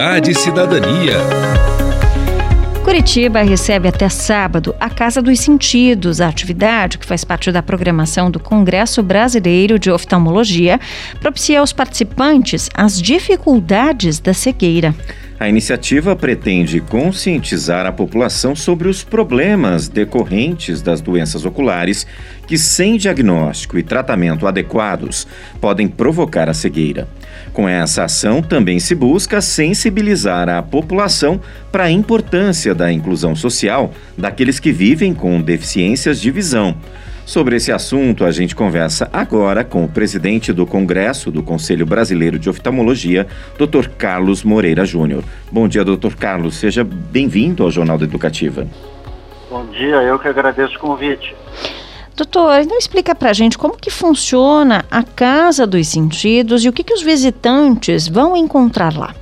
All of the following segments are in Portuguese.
E Cidadania. Curitiba recebe até sábado a Casa dos Sentidos, a atividade que faz parte da programação do Congresso Brasileiro de Oftalmologia, propicia aos participantes as dificuldades da cegueira. A iniciativa pretende conscientizar a população sobre os problemas decorrentes das doenças oculares que, sem diagnóstico e tratamento adequados, podem provocar a cegueira. Com essa ação, também se busca sensibilizar a população para a importância da inclusão social daqueles que vivem com deficiências de visão Sobre esse assunto, a gente conversa agora com o presidente do Congresso do Conselho Brasileiro de Oftalmologia, Dr. Carlos Moreira Júnior. Bom dia, Dr. Carlos. Seja bem-vindo ao Jornal da Educativa. Bom dia, eu que agradeço o convite. Doutor, então explica pra gente como que funciona a Casa dos Sentidos e o que, que os visitantes vão encontrar lá.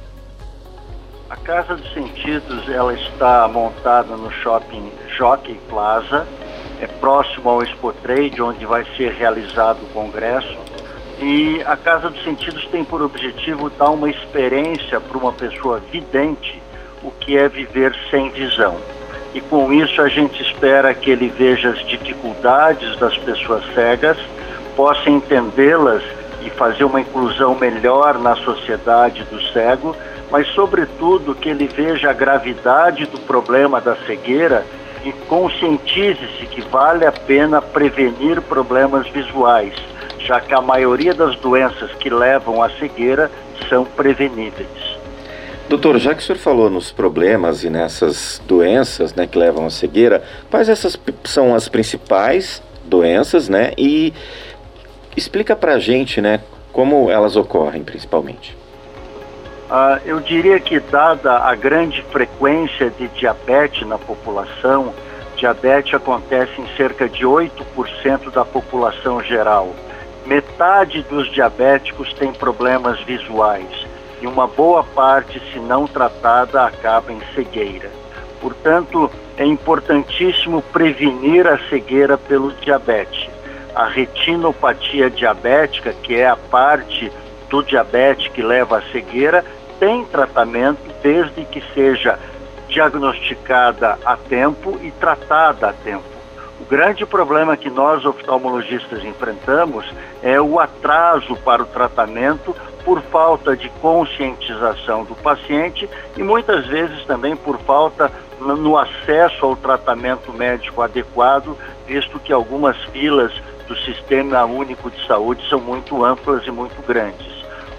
A Casa dos Sentidos, ela está montada no shopping Jockey Plaza, é próximo ao Expo Trade, onde vai ser realizado o congresso. E a Casa dos Sentidos tem por objetivo dar uma experiência para uma pessoa vidente o que é viver sem visão. E com isso a gente espera que ele veja as dificuldades das pessoas cegas, possa entendê-las e fazer uma inclusão melhor na sociedade do cego, mas sobretudo que ele veja a gravidade do problema da cegueira e conscientize-se que vale a pena prevenir problemas visuais, já que a maioria das doenças que levam à cegueira são preveníveis. Doutor, já que o senhor falou nos problemas e nessas doenças né, que levam à cegueira, quais essas são as principais doenças, né? E explica pra gente, né, como elas ocorrem principalmente. Uh, eu diria que, dada a grande frequência de diabetes na população, diabetes acontece em cerca de 8% da população geral. Metade dos diabéticos tem problemas visuais e uma boa parte, se não tratada, acaba em cegueira. Portanto, é importantíssimo prevenir a cegueira pelo diabetes. A retinopatia diabética, que é a parte do diabetes que leva à cegueira, tem tratamento desde que seja diagnosticada a tempo e tratada a tempo. O grande problema que nós oftalmologistas enfrentamos é o atraso para o tratamento por falta de conscientização do paciente e muitas vezes também por falta no acesso ao tratamento médico adequado, visto que algumas filas do Sistema Único de Saúde são muito amplas e muito grandes.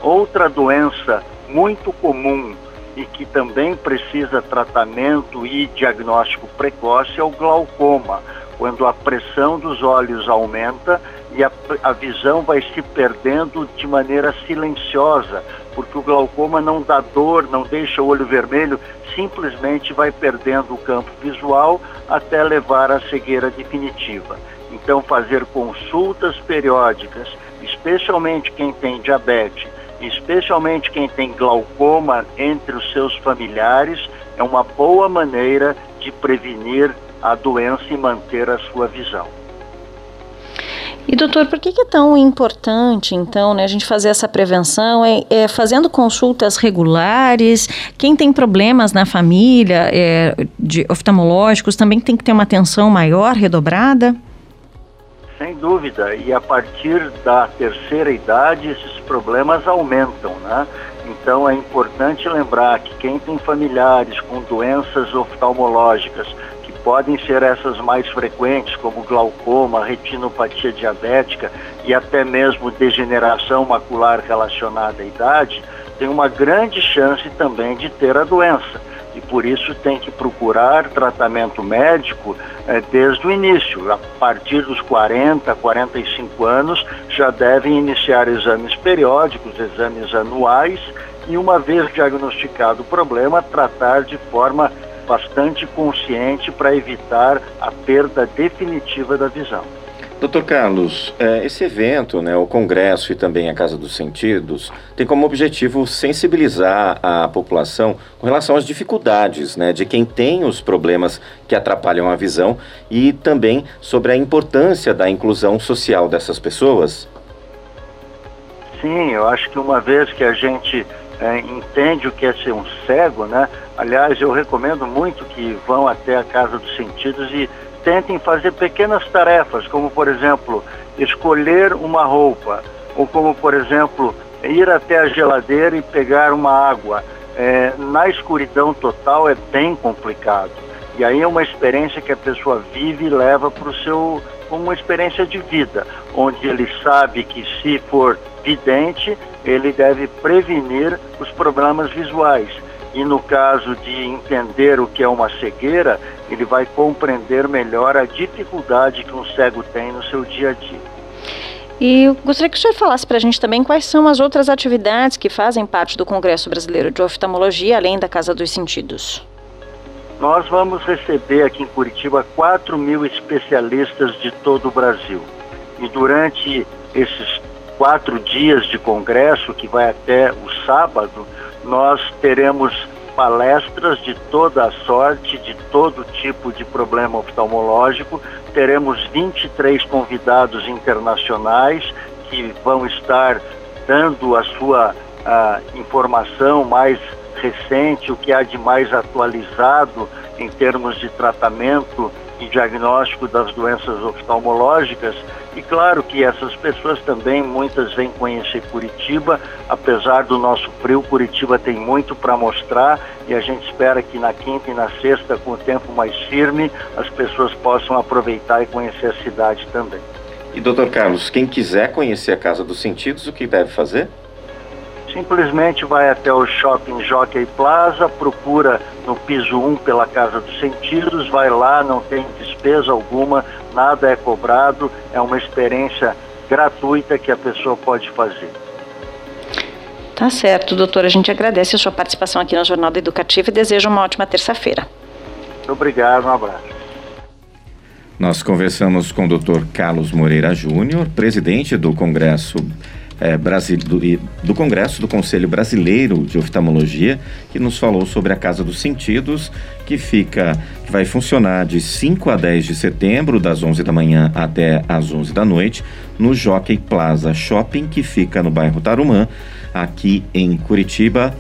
Outra doença muito comum e que também precisa tratamento e diagnóstico precoce é o glaucoma, quando a pressão dos olhos aumenta e a, a visão vai se perdendo de maneira silenciosa, porque o glaucoma não dá dor, não deixa o olho vermelho, simplesmente vai perdendo o campo visual até levar à cegueira definitiva. Então, fazer consultas periódicas, especialmente quem tem diabetes especialmente quem tem glaucoma entre os seus familiares, é uma boa maneira de prevenir a doença e manter a sua visão. E doutor, por que, é tão importante, então, né, a gente fazer essa prevenção? É, é, fazendo consultas regulares, quem tem problemas na família é, de oftalmológicos também tem que ter uma atenção maior, redobrada? Sem dúvida, e a partir da terceira idade esses problemas aumentam, né? Então é importante lembrar que quem tem familiares com doenças oftalmológicas, que podem ser essas mais frequentes, como glaucoma, retinopatia diabética e até mesmo degeneração macular relacionada à idade, tem uma grande chance também de ter a doença e por isso tem que procurar tratamento médico é, desde o início. A partir dos 40, 45 anos, já devem iniciar exames periódicos, exames anuais, e uma vez diagnosticado o problema, tratar de forma bastante consciente para evitar a perda definitiva da visão. Doutor Carlos, é, esse evento, né, o Congresso e também a Casa dos Sentidos, tem como objetivo sensibilizar a população com relação às dificuldades né, de quem tem os problemas que atrapalham a visão e também sobre a importância da inclusão social dessas pessoas? Sim, eu acho que uma vez que a gente é, entende o que é ser um cego, né? Aliás, eu recomendo muito que vão até a Casa dos Sentidos e tentem fazer pequenas tarefas, como por exemplo, escolher uma roupa, ou como por exemplo, ir até a geladeira e pegar uma água. É, na escuridão total é bem complicado. E aí é uma experiência que a pessoa vive e leva para o seu como uma experiência de vida, onde ele sabe que se for vidente, ele deve prevenir os problemas visuais. E no caso de entender o que é uma cegueira, ele vai compreender melhor a dificuldade que um cego tem no seu dia a dia. E gostaria que o senhor falasse para a gente também quais são as outras atividades que fazem parte do Congresso Brasileiro de Oftalmologia, além da Casa dos Sentidos. Nós vamos receber aqui em Curitiba 4 mil especialistas de todo o Brasil. E durante esses quatro dias de congresso, que vai até o sábado, nós teremos palestras de toda a sorte, de todo tipo de problema oftalmológico. Teremos 23 convidados internacionais que vão estar dando a sua a informação mais recente, o que há de mais atualizado em termos de tratamento e diagnóstico das doenças oftalmológicas. E claro que essas pessoas também, muitas vêm conhecer Curitiba, apesar do nosso frio, Curitiba tem muito para mostrar e a gente espera que na quinta e na sexta, com o tempo mais firme, as pessoas possam aproveitar e conhecer a cidade também. E doutor Carlos, quem quiser conhecer a Casa dos Sentidos, o que deve fazer? Simplesmente vai até o Shopping Jockey Plaza, procura no piso 1 pela Casa dos Sentidos, vai lá, não tem despesa alguma, nada é cobrado, é uma experiência gratuita que a pessoa pode fazer. Tá certo, doutor. A gente agradece a sua participação aqui no Jornal da Educativa e deseja uma ótima terça-feira. Obrigado, um abraço. Nós conversamos com o doutor Carlos Moreira Júnior, presidente do Congresso é, Brasil, do, do, Congresso do Conselho Brasileiro de Oftalmologia, que nos falou sobre a Casa dos Sentidos, que fica, que vai funcionar de 5 a 10 de setembro, das 11 da manhã até as 11 da noite, no Jockey Plaza Shopping, que fica no bairro Tarumã, aqui em Curitiba.